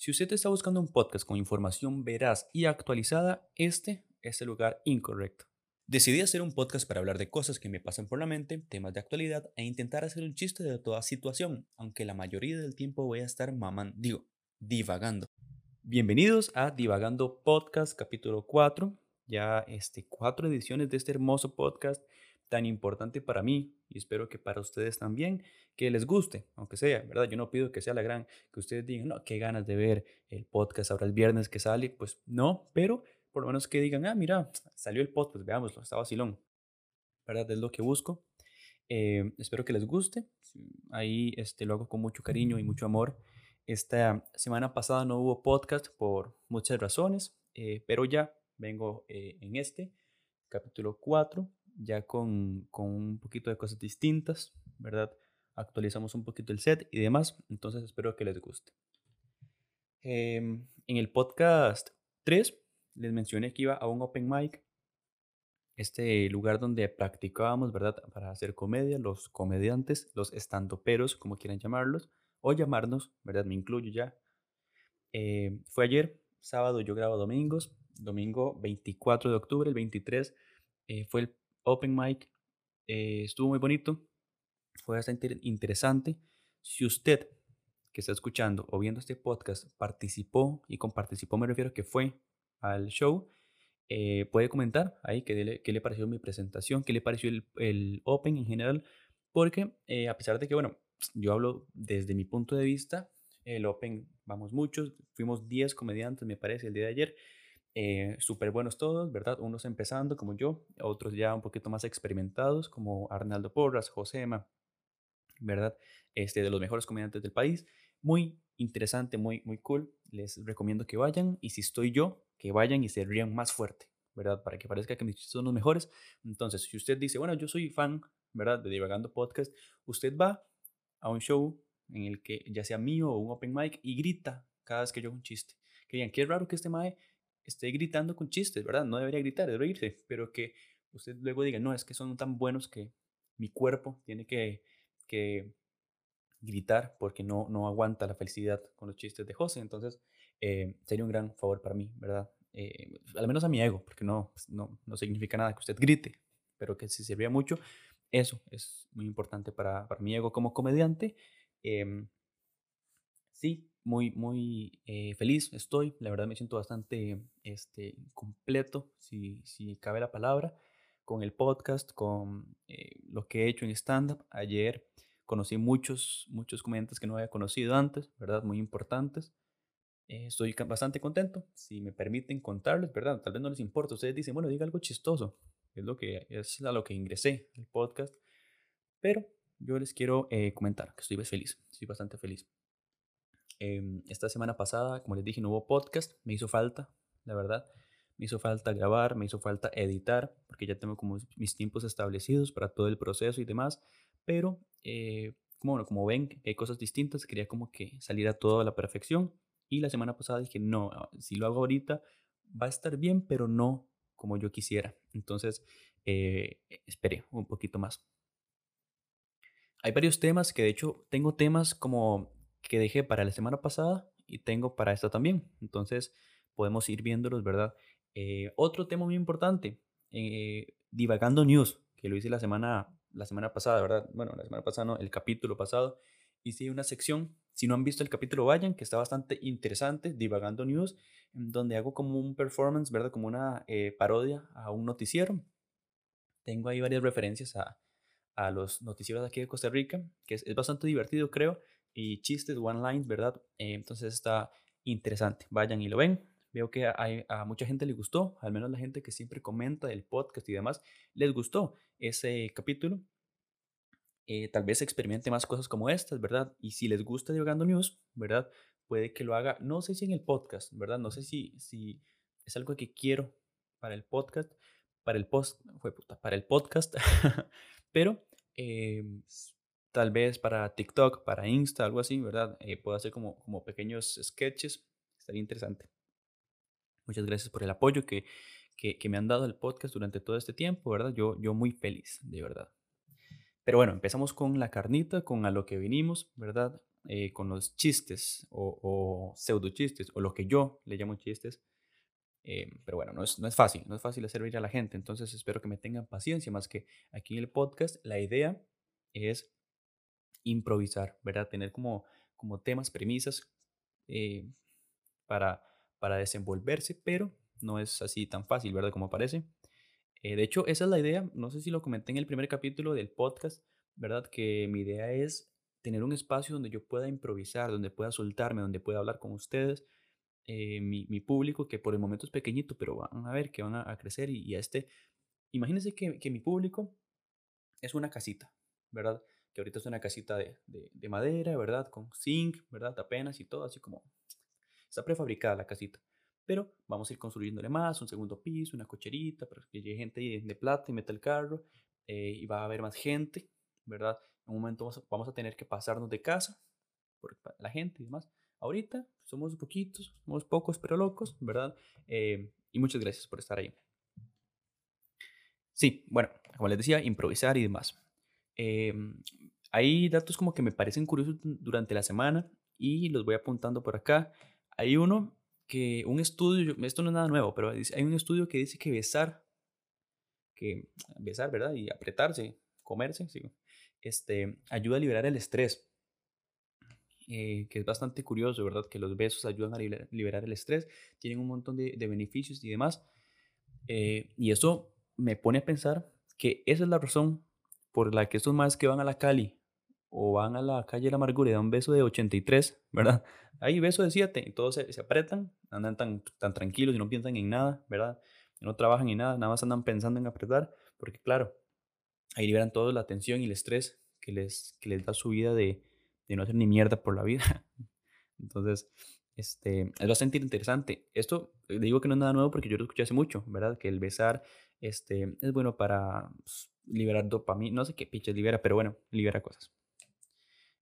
Si usted está buscando un podcast con información veraz y actualizada, este es el lugar incorrecto. Decidí hacer un podcast para hablar de cosas que me pasan por la mente, temas de actualidad e intentar hacer un chiste de toda situación, aunque la mayoría del tiempo voy a estar mamando, digo, divagando. Bienvenidos a Divagando Podcast capítulo 4, ya este, cuatro ediciones de este hermoso podcast tan importante para mí y espero que para ustedes también, que les guste, aunque sea, ¿verdad? Yo no pido que sea la gran, que ustedes digan, no, qué ganas de ver el podcast ahora el viernes que sale, pues no, pero por lo menos que digan, ah, mira, salió el podcast, veámoslo, está vacilón, ¿verdad? Es lo que busco. Eh, espero que les guste. Ahí este, lo hago con mucho cariño y mucho amor. Esta semana pasada no hubo podcast por muchas razones, eh, pero ya vengo eh, en este capítulo 4 ya con, con, un poquito de cosas distintas, ¿verdad? Actualizamos un poquito el set y demás, entonces espero que les guste. Em, en el podcast 3 les mencioné que iba a un open mic, este lugar donde practicábamos, ¿verdad? Para hacer comedia, los comediantes, los estandoperos, como quieran llamarlos, o llamarnos, ¿verdad? Me incluyo ya. Em, fue ayer, sábado, yo grabo domingos, domingo 24 de octubre, el 23 eh, fue el open mic. Eh, estuvo muy bonito, fue bastante interesante. Si usted que está escuchando o viendo este podcast participó, y con participó me refiero que fue al show, eh, puede comentar ahí qué le, pareció mi presentación, qué le pareció el, el Open en general, porque eh, a pesar de que, bueno, yo hablo desde mi punto de vista, el Open, vamos muchos, fuimos 10 comediantes, me parece, el día de ayer, eh, súper buenos todos, ¿verdad? Unos empezando como yo, otros ya un poquito más experimentados como Arnaldo Porras, Josema, ¿verdad? Este, de los mejores comediantes del país. Muy interesante, muy, muy cool. Les recomiendo que vayan y si estoy yo, que vayan y se rían más fuerte, ¿verdad? Para que parezca que mis chistes son los mejores. Entonces, si usted dice, bueno, yo soy fan, ¿verdad? De Divagando Podcast, usted va a un show en el que ya sea mío o un open mic y grita cada vez que yo hago un chiste. Que digan, qué raro que este mae esté gritando con chistes, ¿verdad? No debería gritar, debería reírse, pero que usted luego diga, no, es que son tan buenos que mi cuerpo tiene que, que gritar porque no, no aguanta la felicidad con los chistes de José. Entonces, eh, sería un gran favor para mí, ¿verdad? Eh, al menos a mi ego, porque no, pues, no, no significa nada que usted grite, pero que si servía mucho, eso es muy importante para, para mi ego como comediante. Eh, sí, muy, muy eh, feliz estoy. La verdad me siento bastante este, completo, si, si cabe la palabra, con el podcast, con eh, lo que he hecho en stand-up. Ayer conocí muchos, muchos comediantes que no había conocido antes, ¿verdad? Muy importantes. Eh, estoy bastante contento. Si me permiten contarles, ¿verdad? Tal vez no les importa. Ustedes dicen, bueno, diga algo chistoso. Es lo que es a lo que ingresé el podcast. Pero yo les quiero comentar que estoy feliz. Estoy bastante feliz. Em, esta semana pasada, como les dije, no hubo podcast, me hizo falta, la verdad. Me hizo falta grabar, me hizo falta editar, porque ya tengo como mis tiempos establecidos para todo el proceso y demás. Pero, eh, como, como ven, hay cosas distintas, quería como que saliera todo a la perfección. Y la semana pasada dije, no, ah, si lo hago ahorita, va a estar bien, pero no como yo quisiera. Entonces, eh, esperé un poquito más. Hay varios temas que de hecho tengo temas como que dejé para la semana pasada y tengo para esta también. Entonces podemos ir viéndolos, ¿verdad? Eh, otro tema muy importante, eh, divagando news, que lo hice la semana, la semana pasada, ¿verdad? Bueno, la semana pasada no, el capítulo pasado. Hice una sección, si no han visto el capítulo, vayan, que está bastante interesante, divagando news, donde hago como un performance, ¿verdad? Como una eh, parodia a un noticiero. Tengo ahí varias referencias a, a los noticieros de aquí de Costa Rica, que es, es bastante divertido, creo y chistes, one lines, ¿verdad? Eh, entonces está interesante. Vayan y lo ven. Veo que hay, a mucha gente le gustó, al menos la gente que siempre comenta el podcast y demás, les gustó ese capítulo. Eh, tal vez experimente más cosas como estas, ¿verdad? Y si les gusta Divagando News, ¿verdad? Puede que lo haga, no sé si en el podcast, ¿verdad? No sé si, si es algo que quiero para el podcast, para el post, fue puta, para el podcast, pero eh, tal vez para TikTok, para Insta, algo así, ¿verdad? Eh, puedo hacer como, como pequeños sketches, estaría interesante. Muchas gracias por el apoyo que, que, que, me han dado el podcast durante todo este tiempo, ¿verdad? Yo, yo muy feliz, de verdad. Pero bueno, empezamos con la carnita, con a lo que vinimos, ¿verdad? eh, con los chistes o, o pseudo chistes o lo que yo le llamo chistes. Eh, pero bueno, no es, no es fácil, no es fácil hacer reír a la gente. Entonces espero que me tengan paciencia, más que aquí en el podcast la idea es improvisar, ¿verdad? Tener como, como temas, premisas eh, para, para desenvolverse, pero no es así tan fácil, ¿verdad? Como parece. Eh, de hecho, esa es la idea, no sé si lo comenté en el primer capítulo del podcast, ¿verdad? Que mi idea es tener un espacio donde yo pueda improvisar, donde pueda soltarme, donde pueda hablar con ustedes, eh, mi, mi, público, que por el momento es pequeñito, pero van a ver que van a, crecer y, a este, imagínense que, que, mi público es una casita, ¿verdad? Que ahorita es una casita de, de, de madera, ¿verdad? Con zinc, ¿verdad? Apenas y todo, así como está prefabricada la casita. Pero vamos a ir construyéndole más, un segundo piso, una cocherita, para que llegue gente de plata y meta el carro, eh, y va a haber más gente, ¿verdad? En un momento vamos a, tener que pasarnos de casa, por la gente y demás. Ahorita somos poquitos, somos pocos pero locos, ¿verdad? Eh, y muchas gracias por estar ahí. Sí, bueno, como les decía, improvisar y demás. Em, hay datos como que me parecen curiosos durante la semana y los voy apuntando por acá. Hay uno que un estudio, esto no es nada nuevo, pero hay un estudio que dice que besar, que besar, ¿verdad? Y apretarse, comerse, sí, este, ayuda a liberar el estrés. Eh, que es bastante curioso, ¿verdad? Que los besos ayudan a liberar, el estrés, tienen un montón de, beneficios y demás. Eh, y eso me pone a pensar que esa es la razón por la que estos más que van a la Cali o van a la calle de la amargura y dan un beso de 83, ¿verdad? Ahí beso de 7 y todos se, se, apretan, andan tan, tan tranquilos y no piensan en nada, ¿verdad? No trabajan en nada, nada más andan pensando en apretar, porque claro, ahí liberan toda la tensión y el estrés que les, que les da su vida de, de no hacer ni mierda por la vida. Entonces, este, es bastante interesante. Esto digo que no es nada nuevo porque yo lo escuché hace mucho, ¿verdad? Que el besar este, es bueno para pues, liberar dopamina, no sé qué piches libera, pero bueno, libera cosas.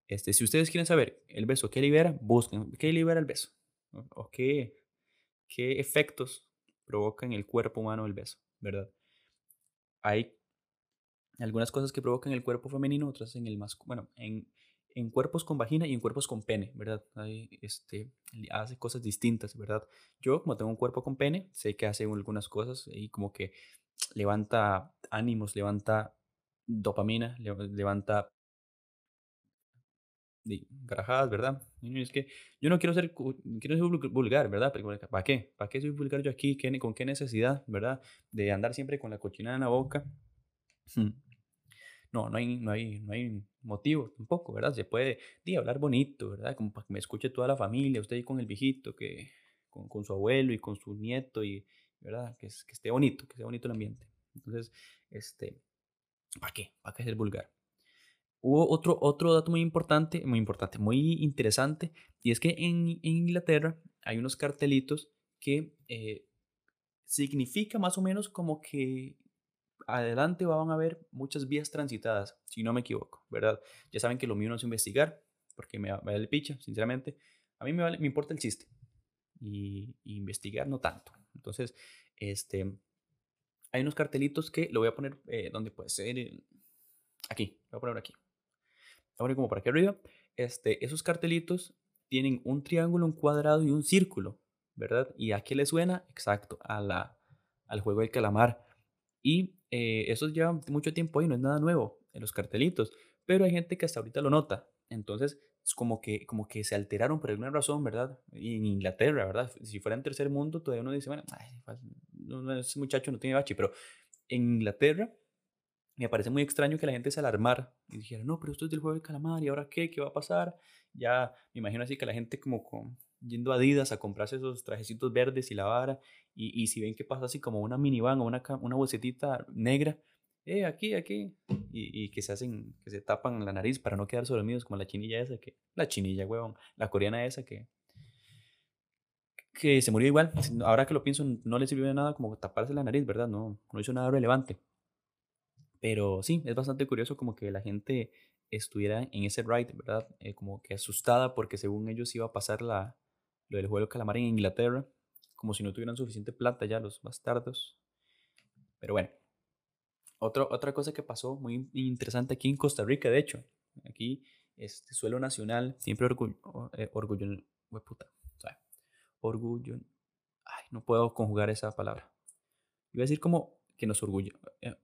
Este, si ustedes quieren saber el beso qué libera, busquen qué libera el beso o qué, qué efectos provoca en el cuerpo humano el beso, ¿verdad? Hay algunas cosas que provocan el cuerpo femenino, otras en el masculino, bueno, en, en cuerpos con vagina y en cuerpos con pene, ¿verdad? Hay, este, hace cosas distintas, ¿verdad? Yo, como tengo un cuerpo con pene, sé que hace algunas cosas y como que levanta ánimos, levanta dopamina, levanta garajadas, ¿verdad? Es que yo no quiero ser, quiero ser vulgar, ¿verdad? ¿Para qué? ¿Para qué soy vulgar yo aquí? ¿Con qué necesidad, ¿verdad? De andar siempre con la cochina en la boca. Hmm. No, no hay, no hay, no hay motivo tampoco, ¿verdad? Se puede hablar bonito, ¿verdad? Como para que me escuche toda la familia, usted ahí con el viejito, que, con, con su abuelo y con su nieto, y, ¿verdad? Que, esté bonito, que esté bonito el ambiente. Entonces, este, ¿para qué? ¿Para qué ser vulgar? Hubo otro, otro dato muy importante, muy importante, muy interesante, y es que en, Inglaterra hay unos cartelitos que eh, significa más o menos como que adelante van a haber muchas vías transitadas, si no me equivoco, ¿verdad? Ya saben que lo mío no es investigar, porque me, vale el picha, sinceramente. A mí me, vale, me importa el chiste y, investigar no tanto. Entonces, este, hay unos cartelitos que lo voy a poner eh, donde puede ser, aquí, lo voy a poner aquí ahora como para aquí arriba, este, esos cartelitos tienen un triángulo, un cuadrado y un círculo, ¿verdad? ¿Y a qué le suena? Exacto, a la, al juego del calamar. Y eh, eso lleva mucho tiempo y no es nada nuevo en los cartelitos, pero hay gente que hasta ahorita lo nota. Entonces, es como que, como que se alteraron por alguna razón, ¿verdad? Y en Inglaterra, ¿verdad? Si fuera en tercer mundo, todavía uno dice, bueno, ese muchacho no tiene bachi, pero en Inglaterra me parece muy extraño que la gente se alarmara y dijera, no, pero esto es del juego del calamar, ¿y ahora qué? ¿Qué va a pasar? Ya me imagino así que la gente como con, yendo a Adidas a comprarse esos trajecitos verdes y la vara, y, y si ven que pasa así como una minivan o una, una negra, eh, aquí, aquí, y, y, que se hacen, que se tapan la nariz para no quedar dormidos como la chinilla esa, que, la chinilla, huevón, la coreana esa que, que se murió igual, ahora que lo pienso, no le sirvió de nada como taparse la nariz, ¿verdad? No, no hizo nada relevante. Pero sí, es bastante curioso como que la gente estuviera en ese ride, ¿verdad? Eh, como que asustada porque según ellos iba a pasar la, lo del juego calamar en Inglaterra, como si no tuvieran suficiente plata ya los bastardos. Pero bueno, otra otra cosa que pasó muy interesante aquí en Costa Rica, de hecho, aquí este, suelo nacional, siempre orgullo, eh, orgullo, orgullo, ay, no puedo conjugar esa palabra. Iba a decir como que nos orgullo, eh,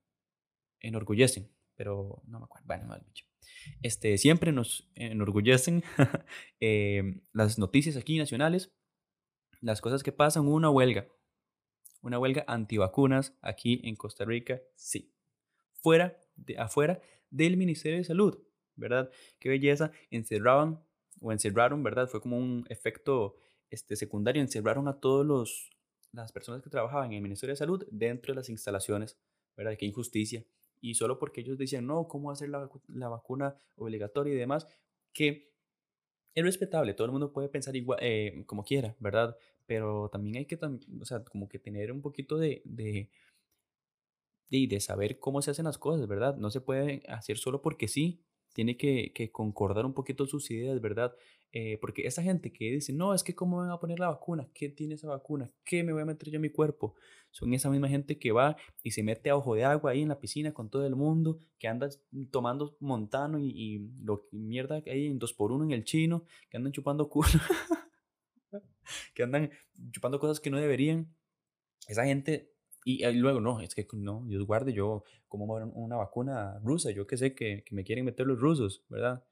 enorgullecen, pero no me acuerdo, bueno, mal dicho. Este, siempre nos enorgullecen eh, las noticias aquí nacionales, las cosas que pasan, una huelga, una huelga antivacunas aquí en Costa Rica, sí. Fuera, de, afuera del Ministerio de Salud, ¿verdad? Qué belleza, encerraban o encerraron, ¿verdad? Fue como un efecto este, secundario, encerraron a todos las personas que trabajaban en el Ministerio de Salud dentro de las instalaciones, ¿verdad? Qué injusticia. Y solo porque ellos decían, no, ¿cómo hacer la, la vacuna obligatoria y demás? Que es respetable, todo el mundo puede pensar igual, eh, como quiera, ¿verdad? Pero también hay que, o sea, como que tener un poquito de, de, de, de saber cómo se hacen las cosas, ¿verdad? No se puede hacer solo porque sí, tiene que, que, concordar un poquito sus ideas, ¿verdad? Eh, porque esa gente que dice, no, es que cómo van a poner la vacuna, ¿qué tiene esa vacuna? ¿Qué me voy a meter yo en mi cuerpo? Son esa misma gente que va y se mete a ojo de agua ahí en la piscina con todo el mundo, que anda tomando montano y, y lo mierda que hay en dos por uno en el chino, que andan chupando culo, que andan chupando cosas que no deberían. Esa gente y, luego, no, es que no, Dios guarde, yo como una vacuna rusa, yo que sé que, que me quieren meter los rusos, ¿verdad?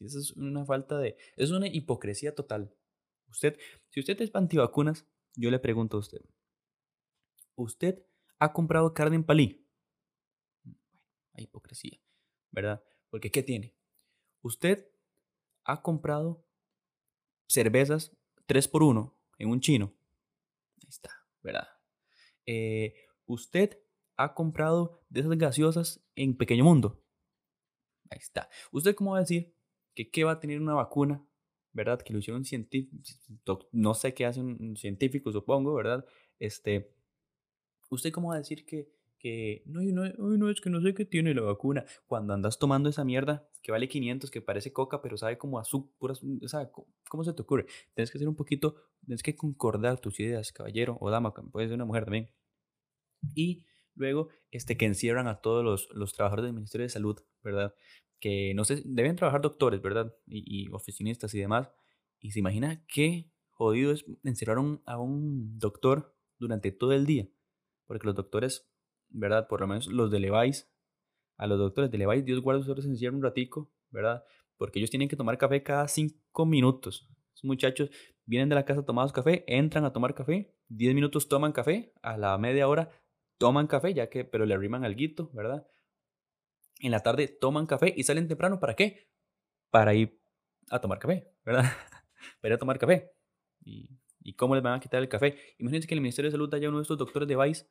Eso es una falta de... Es una hipocresía total. Usted, si usted es antivacunas, yo le pregunto a usted. ¿Usted ha comprado carne en palí? Bueno, hay hipocresía, ¿verdad? Porque ¿qué tiene? Usted ha comprado cervezas 3 por 1 en un chino. Ahí está, ¿verdad? Eh, usted ha comprado de esas gaseosas en Pequeño Mundo. Ahí está. ¿Usted cómo va a decir que qué va a tener una vacuna? ¿Verdad? Que lo hicieron científicos, no sé qué hace un científico, supongo, ¿verdad? Este, ¿usted cómo va a decir que, que no, no, no, es que no sé qué tiene la vacuna? Cuando andas tomando esa mierda que vale 500, que parece coca, pero sabe como azúcar, ¿cómo se te ocurre? Tienes que ser un poquito, tienes que concordar tus ideas, caballero o dama, puede ser una mujer también. Y luego este, que encierran a todos los, los trabajadores del Ministerio de Salud, ¿verdad? Que no sé, deben trabajar doctores, ¿verdad? Y, oficinistas y demás. Y se imagina qué jodido es encerrar a un doctor durante todo el día. Porque los doctores, ¿verdad? Por lo menos los de Levi's, a los doctores de Levi's, Dios guarda, ustedes encierran un ratico, ¿verdad? Porque ellos tienen que tomar café cada cinco minutos. Muchachos vienen de la casa tomados café, entran a tomar café, diez minutos toman café, a la media hora toman café, ya que, pero le arriman guito, ¿verdad? En la tarde toman café y salen temprano, ¿para qué? Para ir a tomar café, ¿verdad? Para ir a tomar café. ¿Y, ¿Y cómo les van a quitar el café? Imagínense que el Ministerio de Salud haya uno de estos doctores de Vice,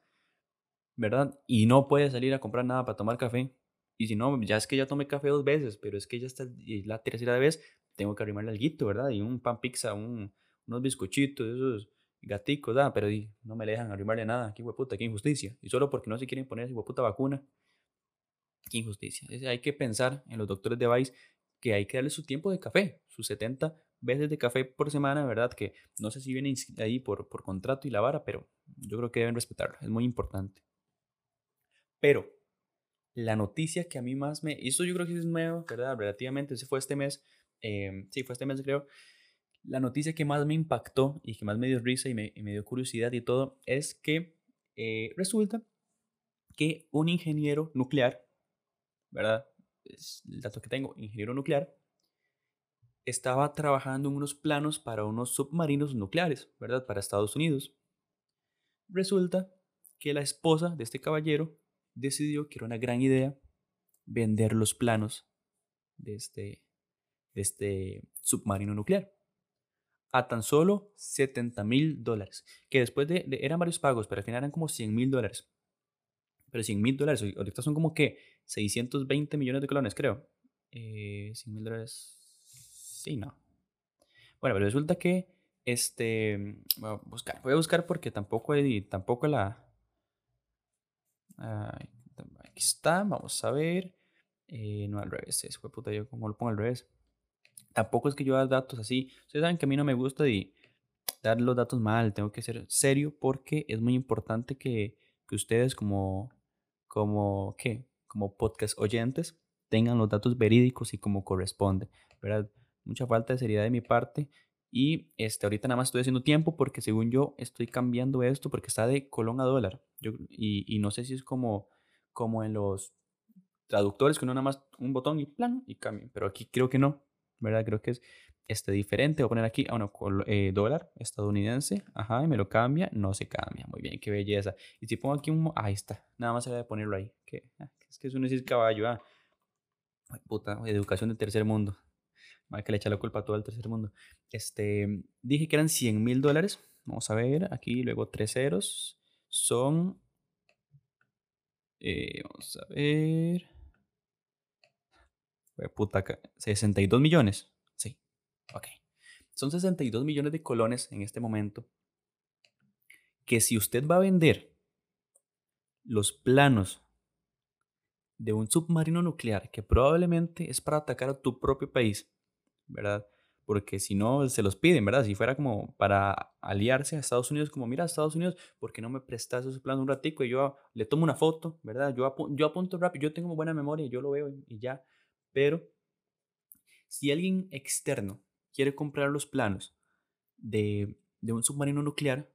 ¿verdad? Y no puede salir a comprar nada para tomar café. Y si no, ya es que ya tomé café dos veces, pero es que ya está la tercera vez, tengo que arrimarle guito, ¿verdad? Y un pan pizza, un, unos bizcochitos, esos gaticos, da, pero no me le dejan arrimarle nada, qué hueputa, qué injusticia. Y solo porque no se quieren poner esa hueputa vacuna, qué injusticia. hay que pensar en los doctores de Vice que hay que darle su tiempo de café, sus 70 veces de café por semana, ¿verdad? Que no sé si vienen ahí por, por contrato y la vara, pero yo creo que deben respetarlo, es muy importante. Pero la noticia que a mí más me... Y esto yo creo que es nuevo, ¿verdad? Relativamente, ese fue este mes, eh, sí, fue este mes creo, la noticia que más me impactó y que más me dio risa y me, dio curiosidad y todo es que eh, resulta que un ingeniero nuclear, ¿verdad? Es el dato que tengo, ingeniero nuclear, estaba trabajando en unos planos para unos submarinos nucleares, ¿verdad? Para Estados Unidos. Resulta que la esposa de este caballero decidió que era una gran idea vender los planos de este, de este submarino nuclear a tan solo 70 mil dólares. Que después de, eran varios pagos, pero al final eran como 100 mil dólares. Pero 100 mil dólares, ahorita son como que 620 millones de colones, creo. Eh, 100 mil dólares. Sí, no. Bueno, pero resulta que este voy a buscar, voy a buscar porque tampoco hay, tampoco la aquí está, vamos a ver. Eh, no al revés, es puta, yo como lo pongo al revés tampoco es que yo haga datos así. Ustedes saben que a mí no me gusta dar los datos mal, tengo que ser serio porque es muy importante que, que ustedes como, como, ¿qué? Como podcast oyentes tengan los datos verídicos y como corresponde, ¿verdad? Mucha falta de seriedad de mi parte y este, ahorita nada más estoy haciendo tiempo porque según yo estoy cambiando esto porque está de colón a dólar. Yo, y, y, no sé si es como, como en los traductores que uno nada más un botón y plan y cambia. Pero aquí creo que no, ¿verdad? Creo que es este, diferente. Voy a poner aquí, ah, no, eh, dólar estadounidense. Ajá, y me lo cambia. No se cambia. Muy bien, qué belleza. Y si pongo aquí un... Ahí está. Nada más se debe ponerlo ahí. Que, ah, es que eso no es caballo, ah. puta, educación de tercer mundo. Hay que le echa la culpa a todo el tercer mundo. Este, dije que eran 100 mil dólares. Vamos a ver, aquí luego tres ceros. Son... Eh, vamos a ver... Puta, 62 millones. Sí, ok. Son 62 millones de colones en este momento. Que si usted va a vender los planos de un submarino nuclear que probablemente es para atacar a tu propio país, ¿verdad? Porque si no, se los piden, ¿verdad? Si fuera como para aliarse a Estados Unidos, como, mira, Estados Unidos, ¿por qué no me prestas esos planos un ratico y yo le tomo una foto, ¿verdad? Yo, yo apunto rápido, yo tengo buena memoria, yo lo veo y ya. Pero si alguien externo quiere comprar los planos de, de un submarino nuclear,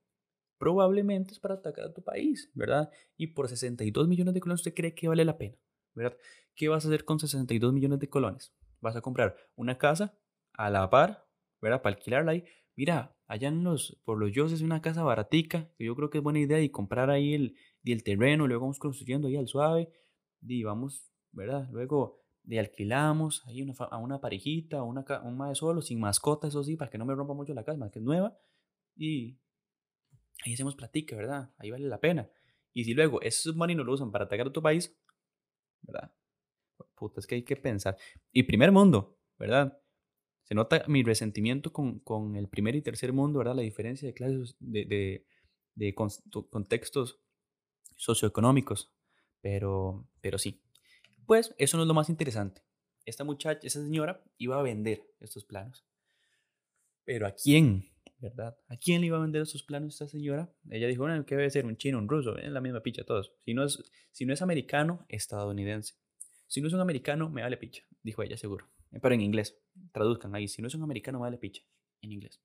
probablemente es para atacar a tu país, ¿verdad? Y por 62 millones de colones usted cree que vale la pena, ¿verdad? ¿Qué vas a hacer con 62 millones de colones? Vas a comprar una casa a la par, ¿verdad? Para alquilarla ahí. Mira, allá en los, por los es una casa baratica, que yo creo que es buena idea, y comprar ahí el, y el terreno, luego vamos construyendo ahí al suave, y vamos, ¿verdad? Luego de alquilamos ahí una, a una parejita, a una, un mae solo, sin mascota, eso sí, para que no me rompa mucho la casa, que es nueva, y ahí hacemos platica, ¿verdad? Ahí vale la pena. Y si luego ese submarino lo usan para atacar a tu país, ¿verdad? Puta, es que hay que pensar. Y primer mundo, ¿verdad? Se nota mi resentimiento con, con el primer y tercer mundo, ¿verdad? La diferencia de clases, de, de, de contextos socioeconómicos. Pero, pero sí, pues eso no es lo más interesante. Esta muchacha, esa señora, iba a vender estos planos. Pero ¿a quién? ¿Verdad? ¿A quién le iba a vender estos planos esta señora? Ella dijo, bueno, ¿qué debe ser? Un chino, un ruso, es la misma picha todos. Si no es, si no es americano, estadounidense. Si no es un americano, me vale picha, dijo ella seguro. Pero en inglés, traduzcan ahí, si no es un americano, me vale picha, en inglés.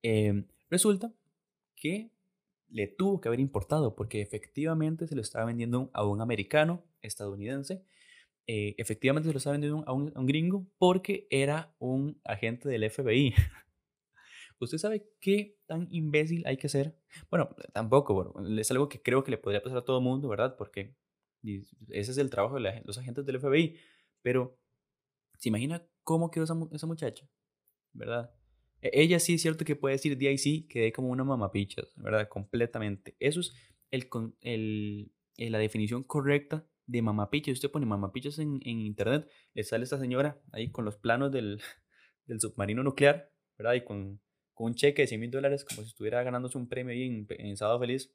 Em, resulta que le tuvo que haber importado porque efectivamente se lo estaba vendiendo a un americano estadounidense. Eh, efectivamente se lo estaba vendiendo a un, gringo porque era un agente del FBI. ¿Usted sabe qué tan imbécil hay que ser? Bueno, tampoco, bueno, es algo que creo que le podría pasar a todo el mundo, ¿verdad? Porque ese es el trabajo de los agentes del FBI. Pero, ¿se imagina cómo quedó esa, esa muchacha? ¿Verdad? E, ella sí es cierto que puede decir DIC, quedé como una mamapichas, ¿verdad? Completamente. Eso es el, el, eh, la definición correcta de mamapichas. Usted pone mamapichas en, en internet, le sale esta señora ahí con los planos del, del submarino nuclear, ¿verdad? Y con, con, un cheque de 100 mil dólares, como si estuviera ganándose un premio ahí en, en Sábado Feliz.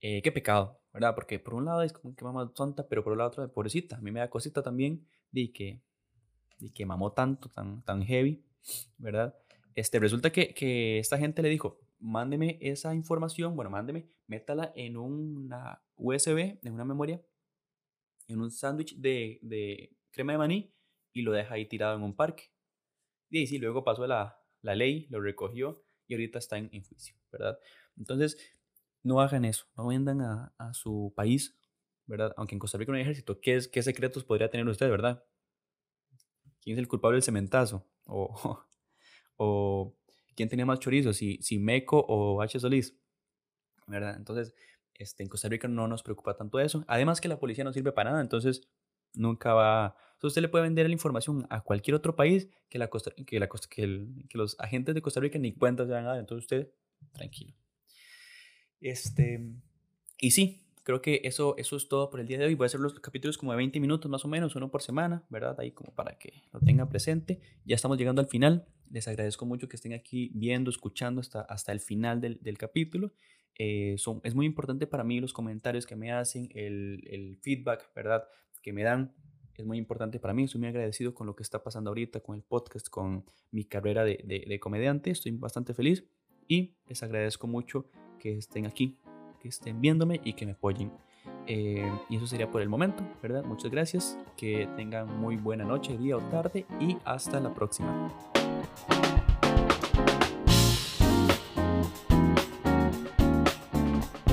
Eh, qué pecado, ¿verdad? Porque por un lado es como que mamá tonta, pero por el otro, pobrecita. A mí me da cosita también de que, de que mamó tanto, tan, tan heavy. ¿Verdad? Este, resulta que, que esta gente le dijo, mándeme esa información, bueno, mándeme, métala en una USB, en una memoria, en un sándwich de, de, crema de maní y lo deja ahí tirado en un parque. Y sí, luego pasó la, la ley, lo recogió y ahorita está en, juicio, ¿verdad? Entonces, no hagan eso, no vendan a, a, su país, ¿verdad? Aunque en Costa Rica no hay ejército, ¿qué, ¿qué secretos podría tener usted, verdad? ¿Quién es el culpable del cementazo? O, o quién tenía más chorizo, si, si Meco o H. Solís, ¿verdad? Entonces, este, en Costa Rica no nos preocupa tanto eso. Además que la policía no sirve para nada, entonces nunca va... usted le puede vender la información a cualquier otro país que, la Costa, que, la que los agentes de Costa Rica ni cuenta se van a dar, entonces usted, tranquilo. Este, y sí, creo que eso, eso es todo por el día de hoy. Voy a hacer los capítulos como de 20 minutos más o menos, uno por semana, ¿verdad? Ahí como para que lo tengan presente. Ya estamos llegando al final. Les agradezco mucho que estén aquí viendo, escuchando hasta, hasta el final del, del capítulo. Eh, son, es muy importante para mí los comentarios que me hacen, el, el feedback, ¿verdad? Que me dan es muy importante para mí. Estoy muy agradecido con lo que está pasando ahorita, con el podcast, con mi carrera de, de, de, comediante. Estoy bastante feliz y les agradezco mucho que estén aquí que estén viéndome y que me apoyen. Eh, y eso sería por el momento, ¿verdad? Muchas gracias, que tengan muy buena noche, día o tarde y hasta la próxima.